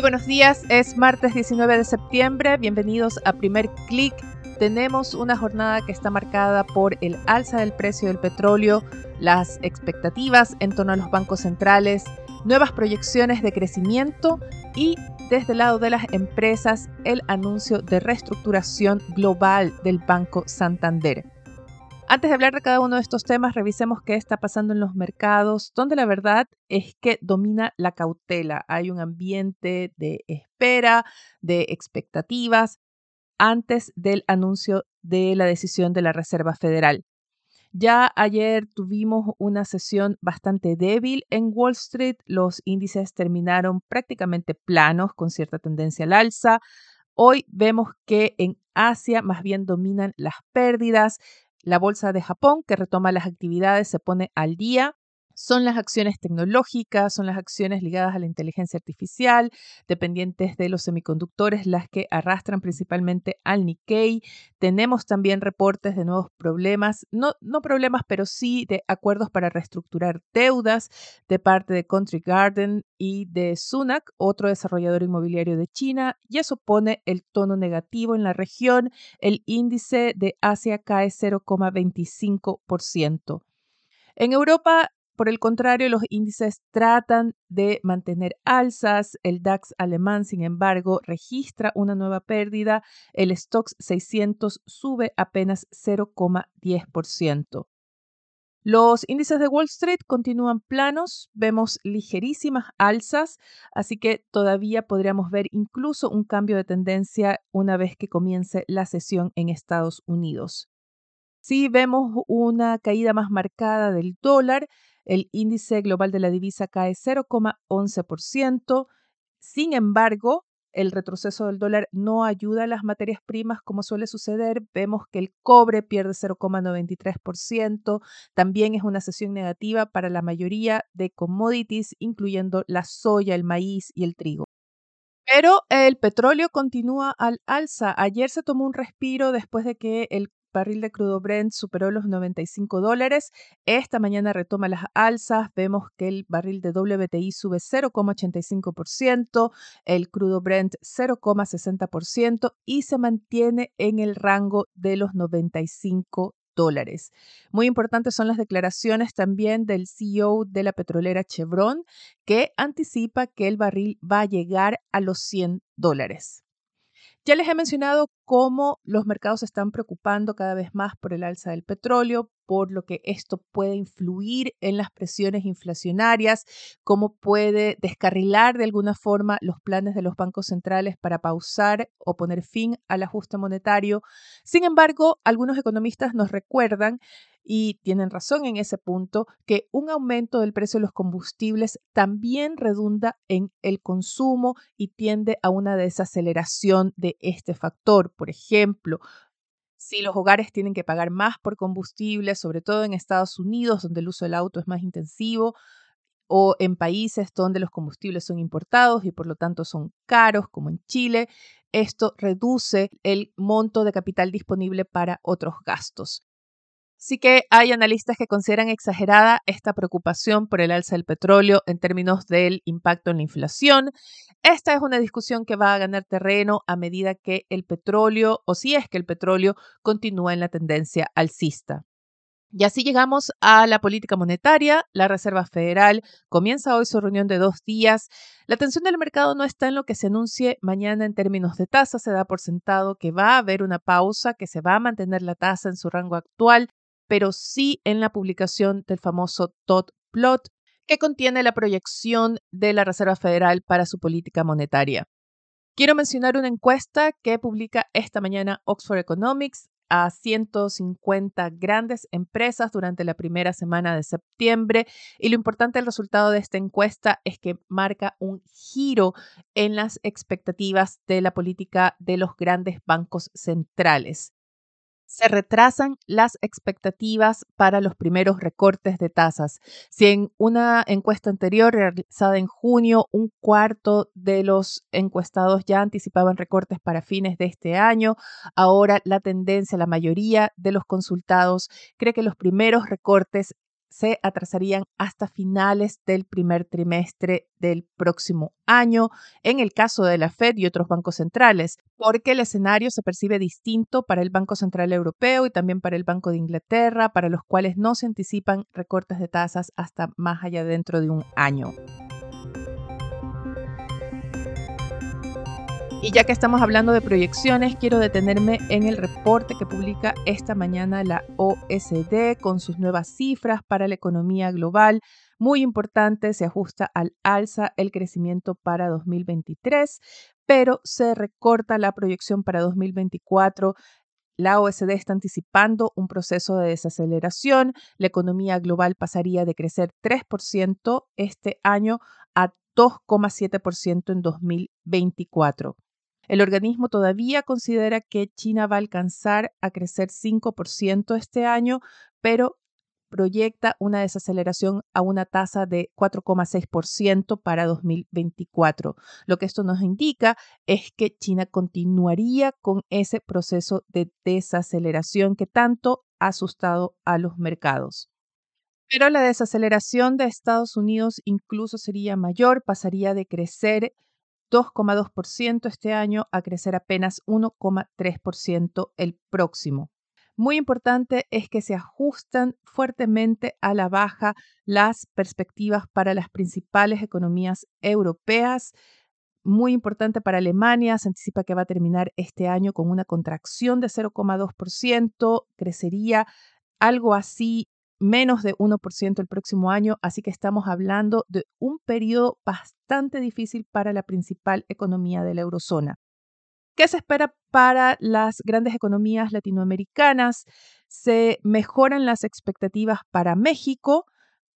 Muy buenos días, es martes 19 de septiembre, bienvenidos a Primer Click. Tenemos una jornada que está marcada por el alza del precio del petróleo, las expectativas en torno a los bancos centrales, nuevas proyecciones de crecimiento y desde el lado de las empresas el anuncio de reestructuración global del Banco Santander. Antes de hablar de cada uno de estos temas, revisemos qué está pasando en los mercados, donde la verdad es que domina la cautela. Hay un ambiente de espera, de expectativas antes del anuncio de la decisión de la Reserva Federal. Ya ayer tuvimos una sesión bastante débil en Wall Street. Los índices terminaron prácticamente planos, con cierta tendencia al alza. Hoy vemos que en Asia más bien dominan las pérdidas. La bolsa de Japón, que retoma las actividades, se pone al día son las acciones tecnológicas, son las acciones ligadas a la inteligencia artificial, dependientes de los semiconductores, las que arrastran principalmente al Nikkei. Tenemos también reportes de nuevos problemas, no, no problemas, pero sí de acuerdos para reestructurar deudas de parte de Country Garden y de Sunac, otro desarrollador inmobiliario de China, y eso pone el tono negativo en la región. El índice de Asia cae 0,25%. En Europa, por el contrario, los índices tratan de mantener alzas. El DAX alemán, sin embargo, registra una nueva pérdida. El Stoxx 600 sube apenas 0,10%. Los índices de Wall Street continúan planos, vemos ligerísimas alzas, así que todavía podríamos ver incluso un cambio de tendencia una vez que comience la sesión en Estados Unidos. Si vemos una caída más marcada del dólar, el índice global de la divisa cae 0,11%. Sin embargo, el retroceso del dólar no ayuda a las materias primas como suele suceder. Vemos que el cobre pierde 0,93%. También es una sesión negativa para la mayoría de commodities, incluyendo la soya, el maíz y el trigo. Pero el petróleo continúa al alza. Ayer se tomó un respiro después de que el barril de crudo Brent superó los 95 dólares. Esta mañana retoma las alzas. Vemos que el barril de WTI sube 0,85%, el crudo Brent 0,60% y se mantiene en el rango de los 95 dólares. Muy importantes son las declaraciones también del CEO de la petrolera Chevron, que anticipa que el barril va a llegar a los 100 dólares. Ya les he mencionado cómo los mercados se están preocupando cada vez más por el alza del petróleo, por lo que esto puede influir en las presiones inflacionarias, cómo puede descarrilar de alguna forma los planes de los bancos centrales para pausar o poner fin al ajuste monetario. Sin embargo, algunos economistas nos recuerdan y tienen razón en ese punto, que un aumento del precio de los combustibles también redunda en el consumo y tiende a una desaceleración de este factor. Por ejemplo, si los hogares tienen que pagar más por combustible, sobre todo en Estados Unidos, donde el uso del auto es más intensivo, o en países donde los combustibles son importados y por lo tanto son caros, como en Chile, esto reduce el monto de capital disponible para otros gastos. Sí que hay analistas que consideran exagerada esta preocupación por el alza del petróleo en términos del impacto en la inflación. Esta es una discusión que va a ganar terreno a medida que el petróleo, o si es que el petróleo, continúa en la tendencia alcista. Y así llegamos a la política monetaria. La Reserva Federal comienza hoy su reunión de dos días. La atención del mercado no está en lo que se anuncie mañana en términos de tasa. Se da por sentado que va a haber una pausa, que se va a mantener la tasa en su rango actual pero sí en la publicación del famoso Tot Plot, que contiene la proyección de la Reserva Federal para su política monetaria. Quiero mencionar una encuesta que publica esta mañana Oxford Economics. a 150 grandes empresas durante la primera semana de septiembre y lo importante del resultado de esta encuesta es que marca un giro en las expectativas de la política de los grandes bancos centrales se retrasan las expectativas para los primeros recortes de tasas. Si en una encuesta anterior realizada en junio, un cuarto de los encuestados ya anticipaban recortes para fines de este año, ahora la tendencia, la mayoría de los consultados cree que los primeros recortes se atrasarían hasta finales del primer trimestre del próximo año, en el caso de la Fed y otros bancos centrales, porque el escenario se percibe distinto para el Banco Central Europeo y también para el Banco de Inglaterra, para los cuales no se anticipan recortes de tasas hasta más allá dentro de un año. Y ya que estamos hablando de proyecciones, quiero detenerme en el reporte que publica esta mañana la OSD con sus nuevas cifras para la economía global. Muy importante, se ajusta al alza el crecimiento para 2023, pero se recorta la proyección para 2024 la OSD está anticipando un proceso de desaceleración. La economía global pasaría de crecer 3% este año a 2,7% en 2024. El organismo todavía considera que China va a alcanzar a crecer 5% este año, pero proyecta una desaceleración a una tasa de 4,6% para 2024. Lo que esto nos indica es que China continuaría con ese proceso de desaceleración que tanto ha asustado a los mercados. Pero la desaceleración de Estados Unidos incluso sería mayor, pasaría de crecer 2,2% este año a crecer apenas 1,3% el próximo. Muy importante es que se ajustan fuertemente a la baja las perspectivas para las principales economías europeas. Muy importante para Alemania, se anticipa que va a terminar este año con una contracción de 0,2%, crecería algo así menos de 1% el próximo año, así que estamos hablando de un periodo bastante difícil para la principal economía de la eurozona. ¿Qué se espera para las grandes economías latinoamericanas? Se mejoran las expectativas para México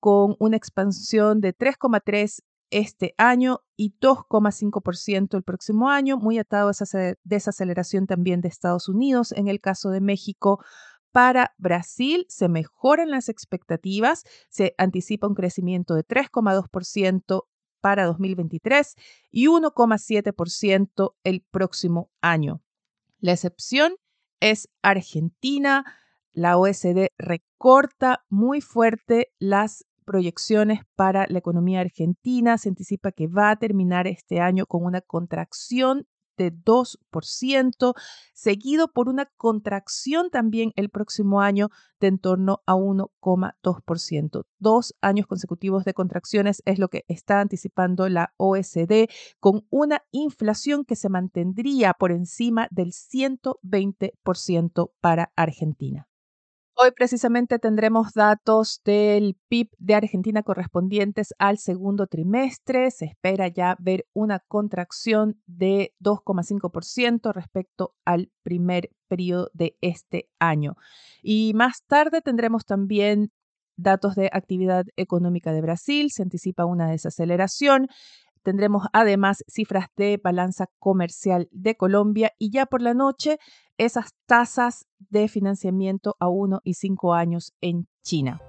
con una expansión de 3,3 este año y 2,5% el próximo año, muy atado a esa desaceleración también de Estados Unidos. En el caso de México, para Brasil se mejoran las expectativas, se anticipa un crecimiento de 3,2% para 2023 y 1,7% el próximo año. La excepción es Argentina. La OSD recorta muy fuerte las proyecciones para la economía argentina. Se anticipa que va a terminar este año con una contracción de 2%, seguido por una contracción también el próximo año de en torno a 1,2%. Dos años consecutivos de contracciones es lo que está anticipando la OSD, con una inflación que se mantendría por encima del 120% para Argentina. Hoy precisamente tendremos datos del PIB de Argentina correspondientes al segundo trimestre. Se espera ya ver una contracción de 2,5% respecto al primer periodo de este año. Y más tarde tendremos también datos de actividad económica de Brasil. Se anticipa una desaceleración. Tendremos además cifras de balanza comercial de Colombia y ya por la noche esas tasas de financiamiento a 1 y 5 años en China.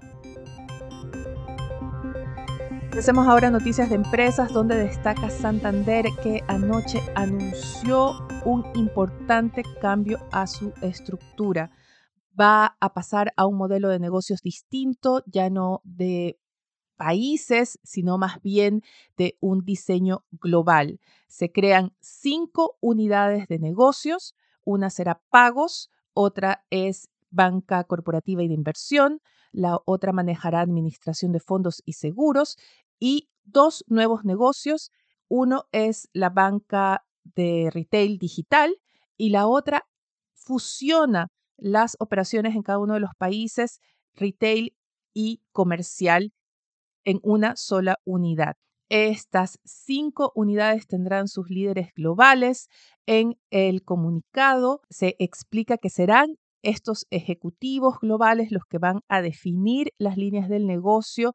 Hacemos ahora noticias de empresas donde destaca Santander que anoche anunció un importante cambio a su estructura. Va a pasar a un modelo de negocios distinto, ya no de países, sino más bien de un diseño global. Se crean cinco unidades de negocios. Una será pagos, otra es banca corporativa y de inversión, la otra manejará administración de fondos y seguros y dos nuevos negocios. Uno es la banca de retail digital y la otra fusiona las operaciones en cada uno de los países, retail y comercial, en una sola unidad. Estas cinco unidades tendrán sus líderes globales. En el comunicado se explica que serán estos ejecutivos globales los que van a definir las líneas del negocio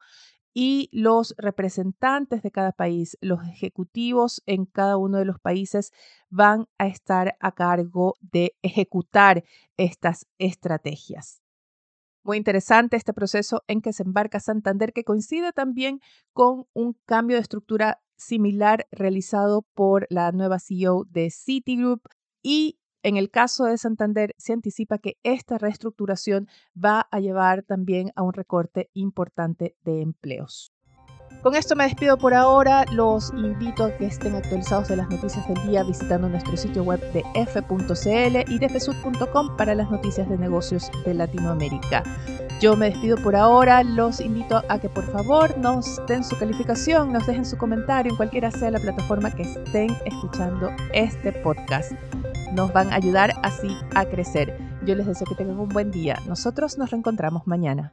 y los representantes de cada país, los ejecutivos en cada uno de los países van a estar a cargo de ejecutar estas estrategias. Muy interesante este proceso en que se embarca Santander, que coincide también con un cambio de estructura similar realizado por la nueva CEO de Citigroup y en el caso de Santander, se anticipa que esta reestructuración va a llevar también a un recorte importante de empleos. Con esto me despido por ahora. Los invito a que estén actualizados de las noticias del día visitando nuestro sitio web de f.cl y de fesud.com para las noticias de negocios de Latinoamérica. Yo me despido por ahora. Los invito a que por favor nos den su calificación, nos dejen su comentario en cualquiera sea la plataforma que estén escuchando este podcast nos van a ayudar así a crecer. Yo les deseo que tengan un buen día. Nosotros nos reencontramos mañana.